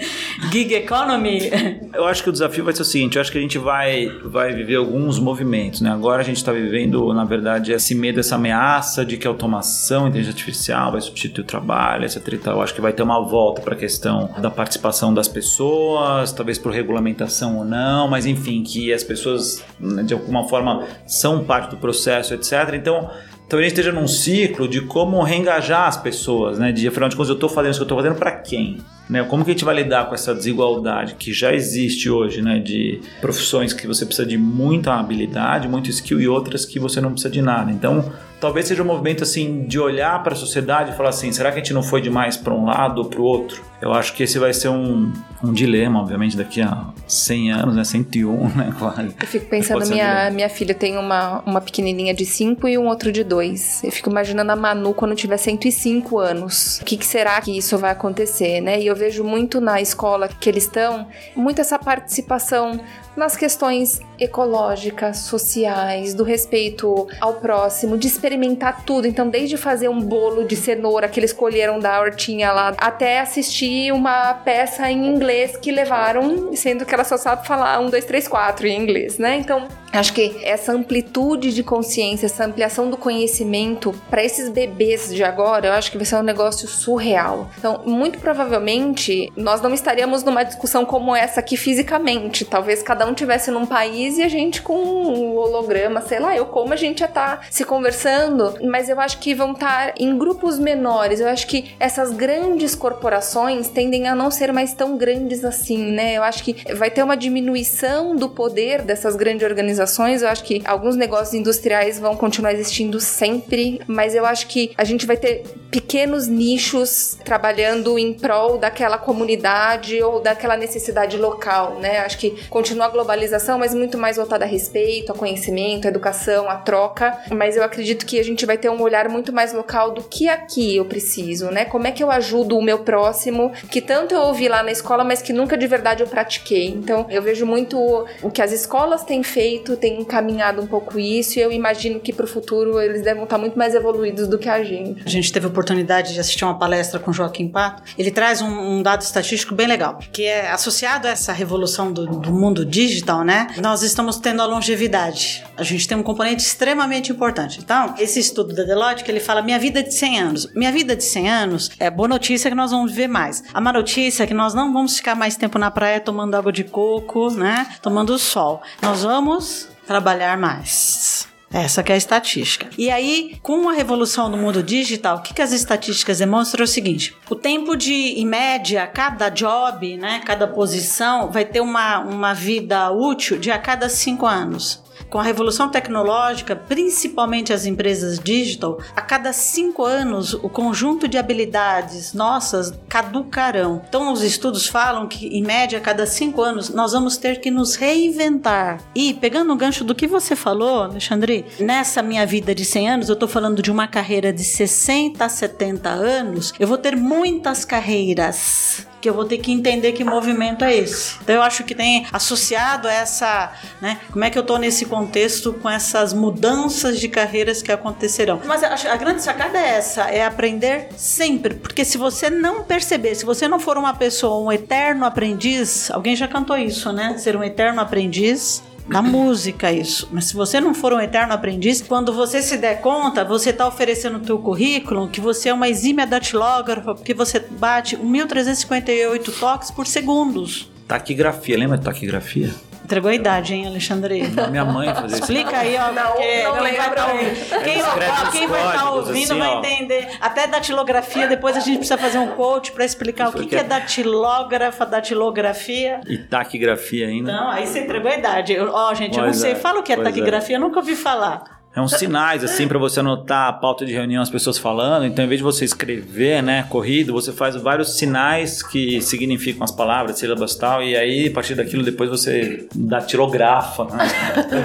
gig economy? Eu acho que o desafio vai ser o seguinte, eu acho que a gente vai, vai viver alguns movimentos, né? Agora a gente está vivendo, na verdade, esse medo, essa ameaça de que a automação, a inteligência artificial vai substituir o trabalho, etc. Eu acho que vai ter uma volta para a questão da participação das pessoas, talvez por regulamentação ou não, mas enfim, que as pessoas, né, de alguma forma, são parte do processo, etc. Então, talvez esteja num ciclo de como reengajar as pessoas, né? De afinal de contas, eu estou fazendo isso que eu estou fazendo para quem? Né? Como que a gente vai lidar com essa desigualdade que já existe hoje, né? De profissões que você precisa de muita habilidade, muito skill e outras que você não precisa de nada. Então, talvez seja um movimento assim de olhar para a sociedade e falar assim, será que a gente não foi demais para um lado ou para o outro? Eu acho que esse vai ser um, um dilema, obviamente, daqui a 100 anos, né? 101, né? Quase. Eu fico pensando, minha, minha filha tem uma, uma pequenininha de 5 e um outro de 2. Eu fico imaginando a Manu quando tiver 105 anos. O que, que será que isso vai acontecer, né? E eu vejo muito na escola que eles estão, muito essa participação nas questões ecológicas, sociais, do respeito ao próximo, de experimentar tudo. Então, desde fazer um bolo de cenoura que eles escolheram da hortinha lá, até assistir uma peça em inglês que levaram, sendo que ela só sabe falar um, dois, três, quatro em inglês, né? Então, Acho que essa amplitude de consciência, essa ampliação do conhecimento para esses bebês de agora, eu acho que vai ser um negócio surreal. Então, muito provavelmente, nós não estaríamos numa discussão como essa aqui fisicamente. Talvez cada um tivesse num país e a gente com um holograma, sei lá, eu como a gente já tá se conversando, mas eu acho que vão estar em grupos menores. Eu acho que essas grandes corporações tendem a não ser mais tão grandes assim, né? Eu acho que vai ter uma diminuição do poder dessas grandes organizações. Eu acho que alguns negócios industriais vão continuar existindo sempre, mas eu acho que a gente vai ter pequenos nichos trabalhando em prol daquela comunidade ou daquela necessidade local, né? Acho que continua globalização, mas muito mais voltada a respeito, a conhecimento, a educação, a troca. Mas eu acredito que a gente vai ter um olhar muito mais local do que aqui eu preciso, né? Como é que eu ajudo o meu próximo, que tanto eu ouvi lá na escola, mas que nunca de verdade eu pratiquei. Então, eu vejo muito o que as escolas têm feito tem encaminhado um pouco isso e eu imagino que para o futuro eles devem estar muito mais evoluídos do que a gente. A gente teve a oportunidade de assistir uma palestra com Joaquim Pato. Ele traz um, um dado estatístico bem legal, que é associado a essa revolução do, do mundo digital, né? Nós estamos tendo a longevidade. A gente tem um componente extremamente importante. Então, esse estudo da Deloitte, que ele fala minha vida de 100 anos. Minha vida de 100 anos é boa notícia que nós vamos viver mais. A má notícia é que nós não vamos ficar mais tempo na praia tomando água de coco, né? Tomando sol. Nós vamos trabalhar mais. Essa que é a estatística. E aí, com a revolução do mundo digital, o que, que as estatísticas demonstram é o seguinte: o tempo de, em média, cada job, né, cada posição, vai ter uma, uma vida útil de a cada cinco anos com a revolução tecnológica, principalmente as empresas digital, a cada cinco anos o conjunto de habilidades nossas caducarão. Então, os estudos falam que, em média, a cada cinco anos nós vamos ter que nos reinventar. E, pegando o gancho do que você falou, Alexandre, nessa minha vida de 100 anos, eu estou falando de uma carreira de 60 a 70 anos, eu vou ter muitas carreiras que eu vou ter que entender que movimento é esse. Então eu acho que tem associado essa, né, como é que eu tô nesse contexto com essas mudanças de carreiras que acontecerão. Mas a, a grande sacada é essa, é aprender sempre, porque se você não perceber, se você não for uma pessoa, um eterno aprendiz, alguém já cantou isso, né? Ser um eterno aprendiz, na música isso. Mas se você não for um eterno aprendiz, quando você se der conta, você está oferecendo o teu currículo que você é uma exímia datilógrafa, porque você bate 1.358 toques por segundos. Taquigrafia, lembra de taquigrafia? Entregou a idade, hein, Alexandre? Minha mãe fazia isso. Explica aí, ó. Não, porque não quem vai ouvindo, quem, Escreve ó, quem vai estar códigos, ouvindo assim, vai ó. entender. Até datilografia, depois a gente precisa fazer um coach para explicar o que, que é datilógrafa, datilografia. E taquigrafia ainda. Não, aí você entregou a idade. Ó, gente, eu não Pois sei. é, Fala o que é pois é. taquigrafia, eu nunca ouvi falar. É uns sinais, assim, para você anotar a pauta de reunião, as pessoas falando. Então, em vez de você escrever, né, corrido, você faz vários sinais que significam as palavras, sílabas e tal. E aí, a partir daquilo, depois você datilografa. Né?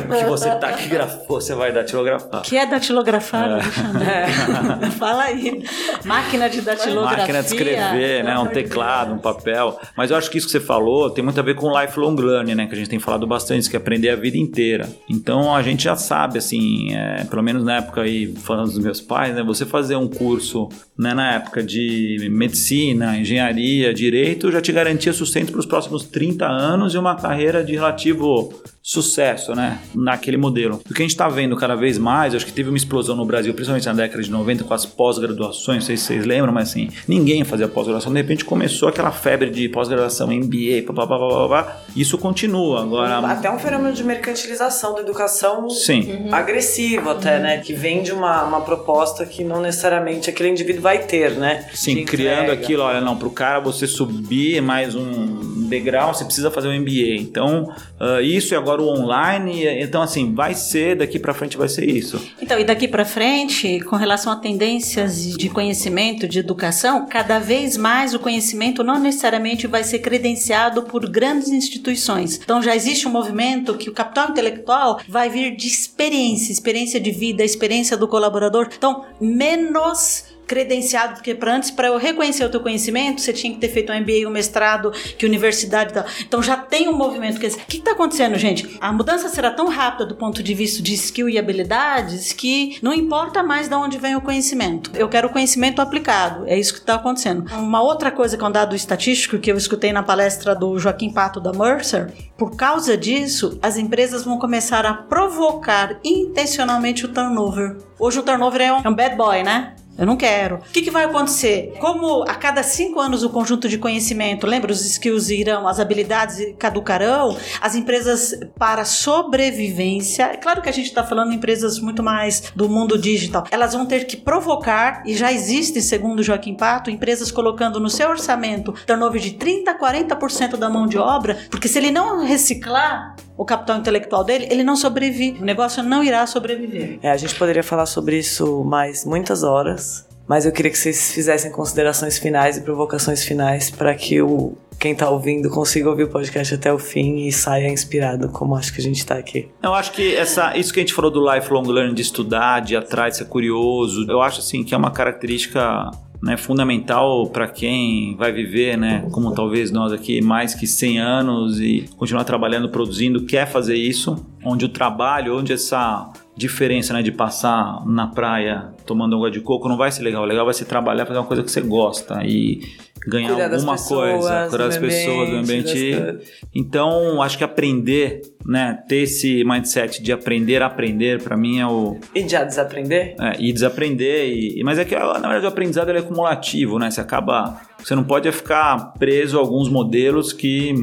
o que você taquigrafou, você vai datilografar. O que é datilografar, Alexandre? Fala aí. Máquina de datilografia. Máquina de escrever, né? Um teclado, um papel. Mas eu acho que isso que você falou tem muito a ver com lifelong learning, né? Que a gente tem falado bastante, que é aprender a vida inteira. Então a gente já sabe, assim, é, pelo menos na época aí, falando dos meus pais, né? Você fazer um curso, né, na época de medicina, engenharia, direito, já te garantia sustento para os próximos 30 anos e uma carreira de relativo sucesso, né, naquele modelo. O que a gente está vendo cada vez mais, acho que teve uma explosão no Brasil, principalmente na década de 90 com as pós-graduações, não sei se vocês lembram, mas assim, ninguém fazia pós-graduação, de repente começou aquela febre de pós-graduação, MBA, papapá, papapá, isso continua. Agora, Até um fenômeno de mercantilização da educação sim, até, né? Que vem de uma, uma proposta que não necessariamente aquele indivíduo vai ter, né? Sim, criando aquilo, olha, não, para o cara você subir mais um degrau, você precisa fazer um MBA. Então, ah, isso e agora o online, então assim, vai ser, daqui para frente vai ser isso. Então, e daqui para frente, com relação a tendências de conhecimento, de educação, cada vez mais o conhecimento não necessariamente vai ser credenciado por grandes instituições. Então, já existe um movimento que o capital intelectual vai vir de experiência, experiência de vida, experiência do colaborador. Então, menos credenciado, porque para antes, para eu reconhecer o teu conhecimento, você tinha que ter feito um MBA, um mestrado, que universidade e tal. Então já tem um movimento. Dizer, o que está acontecendo, gente? A mudança será tão rápida do ponto de vista de skill e habilidades que não importa mais de onde vem o conhecimento. Eu quero conhecimento aplicado. É isso que está acontecendo. Uma outra coisa que é um dado estatístico que eu escutei na palestra do Joaquim Pato da Mercer, por causa disso, as empresas vão começar a provocar intencionalmente o turnover. Hoje o turnover é um, é um bad boy, né? Eu não quero. O que, que vai acontecer? Como a cada cinco anos o conjunto de conhecimento, lembra, os skills irão, as habilidades caducarão, as empresas para sobrevivência, é claro que a gente está falando de empresas muito mais do mundo digital, elas vão ter que provocar, e já existe, segundo Joaquim Pato, empresas colocando no seu orçamento turnover de 30% a 40% da mão de obra, porque se ele não reciclar o capital intelectual dele, ele não sobrevive. O negócio não irá sobreviver. É, a gente poderia falar sobre isso mais muitas horas, mas eu queria que vocês fizessem considerações finais e provocações finais para que o quem tá ouvindo consiga ouvir o podcast até o fim e saia inspirado, como acho que a gente tá aqui. Eu acho que essa, isso que a gente falou do lifelong learning, de estudar, de ir atrás, de ser curioso, eu acho assim que é uma característica né, fundamental para quem vai viver, né, como talvez nós aqui, mais que 100 anos e continuar trabalhando, produzindo, quer fazer isso, onde o trabalho, onde essa diferença né, de passar na praia tomando água de coco não vai ser legal. O legal vai ser trabalhar, fazer uma coisa que você gosta e ganhar Cuidar alguma pessoas, coisa, cuidar das do pessoas, do ambiente, das- Então, acho que aprender, né, ter esse mindset de aprender a aprender, para mim é o E já desaprender? é, e desaprender. E, mas é que na verdade o aprendizado ele é acumulativo, né? Você acaba, você não pode ficar preso a alguns modelos que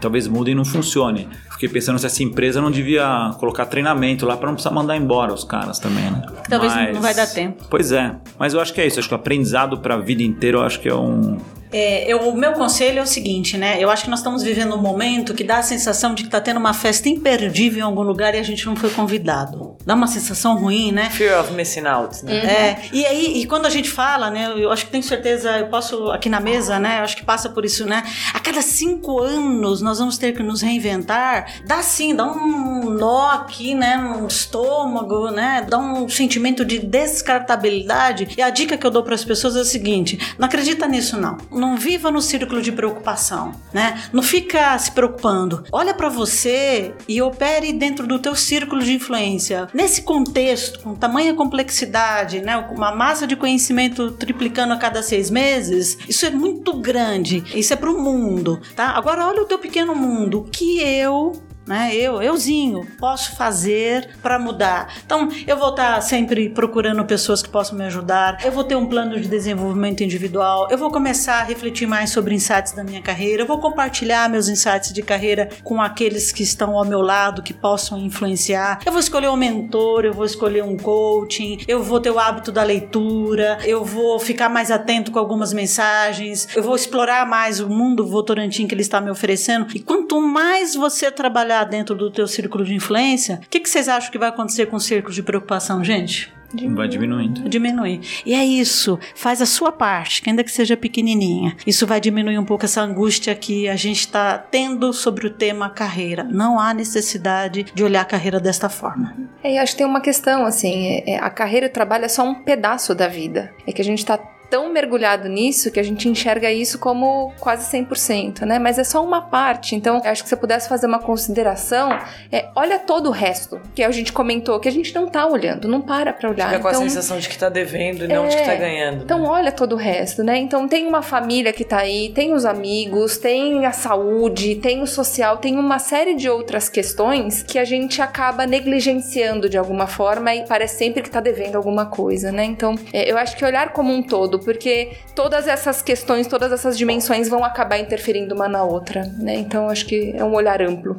talvez mudem e não funcione. Fiquei pensando se essa empresa não devia colocar treinamento lá para não precisar mandar embora os caras também, né? Talvez não vai dar tempo. Pois é, mas eu acho que é isso. Acho que o aprendizado para a vida inteira, eu acho que é um É, eu- o meu conselho é o seguinte, né? Eu acho que nós estamos vivendo um momento que dá a sensação de que está tendo uma festa imperdível em algum lugar e a gente não foi convidado. Dá uma sensação ruim, né? Fear of missing out, né? É, e aí, e quando a gente fala, né, eu acho que tenho certeza, eu posso, aqui na mesa, né, eu acho que passa por isso, né, a cada cinco anos nós vamos ter que nos reinventar, dá sim, dá um nó aqui, né, no estômago, né, dá um sentimento de descartabilidade, e a dica que eu dou para as pessoas é o seguinte, não acredita nisso não, não viva no círculo de preocupação, né, não fica se preocupando, olha para você e opere dentro do teu círculo de influência, nesse contexto, com tamanha complexidade, né, uma massa de conhecimento triplicando a cada seis meses, isso é muito grande. Isso é para o mundo, tá? Agora olha o teu pequeno mundo, o que eu né? Eu, euzinho, posso fazer para mudar. Então, eu vou estar sempre procurando pessoas que possam me ajudar. Eu vou ter um plano de desenvolvimento individual. Eu vou começar a refletir mais sobre insights da minha carreira. Eu vou compartilhar meus insights de carreira com aqueles que estão ao meu lado, que possam influenciar. Eu vou escolher um mentor, eu vou escolher um coaching, eu vou ter o hábito da leitura, eu vou ficar mais atento com algumas mensagens, eu vou explorar mais o mundo Votorantim que ele está me oferecendo. E quanto mais você trabalhar dentro do teu círculo de influência, o que, que vocês acham que vai acontecer com o círculo de preocupação, gente? Vai diminuindo. Diminuir. E é isso. Faz a sua parte, que ainda que seja pequenininha. Isso vai diminuir um pouco essa angústia que a gente está tendo sobre o tema carreira. Não há necessidade de olhar a carreira desta forma. É, e acho que tem uma questão, assim, é, a carreira e o trabalho é só um pedaço da vida. É que a gente está tão mergulhado nisso que a gente enxerga isso como quase 100%, né? Mas é só uma parte. Então, eu acho que se eu pudesse fazer uma consideração, é, olha todo o resto, que a gente comentou, que a gente não tá olhando, não para pra olhar. Fica com então, a sensação de que tá devendo e não de que tá ganhando. Então, né? olha todo o resto, né? Então, tem uma família que tá aí, tem os amigos, tem a saúde, tem o social, tem uma série de outras questões que a gente acaba negligenciando de alguma forma e parece sempre que tá devendo alguma coisa, né? Então, é, eu acho que olhar como um todo, porque todas essas questões, todas essas dimensões vão acabar interferindo uma na outra, né? Então, acho que é um olhar amplo.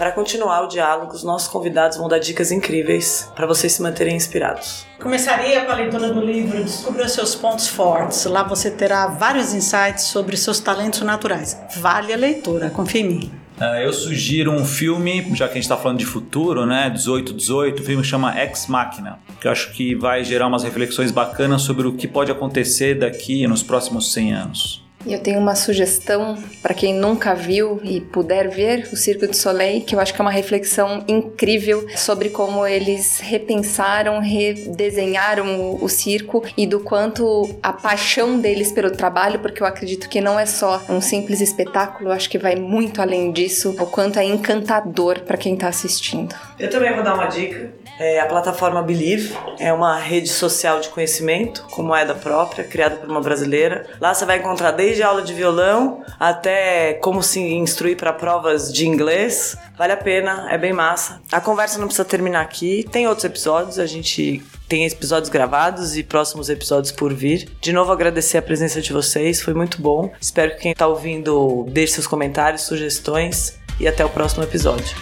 Para continuar o diálogo, os nossos convidados vão dar dicas incríveis para vocês se manterem inspirados. Começaria com a leitura do livro Descubra seus pontos fortes. Lá você terá vários insights sobre seus talentos naturais. Vale a leitura, confia em mim. Uh, eu sugiro um filme, já que a gente está falando de futuro, né? 1818, o filme chama Ex Machina, que eu acho que vai gerar umas reflexões bacanas sobre o que pode acontecer daqui nos próximos 100 anos. Eu tenho uma sugestão para quem nunca viu e puder ver o Circo de Soleil, que eu acho que é uma reflexão incrível sobre como eles repensaram, redesenharam o, o circo e do quanto a paixão deles pelo trabalho, porque eu acredito que não é só um simples espetáculo, eu acho que vai muito além disso, o quanto é encantador para quem está assistindo. Eu também vou dar uma dica. É, a plataforma Believe é uma rede social de conhecimento, com moeda própria, criada por uma brasileira. Lá você vai encontrar desde aula de violão até como se instruir para provas de inglês. Vale a pena, é bem massa. A conversa não precisa terminar aqui, tem outros episódios, a gente tem episódios gravados e próximos episódios por vir. De novo, agradecer a presença de vocês, foi muito bom. Espero que quem está ouvindo deixe seus comentários, sugestões e até o próximo episódio.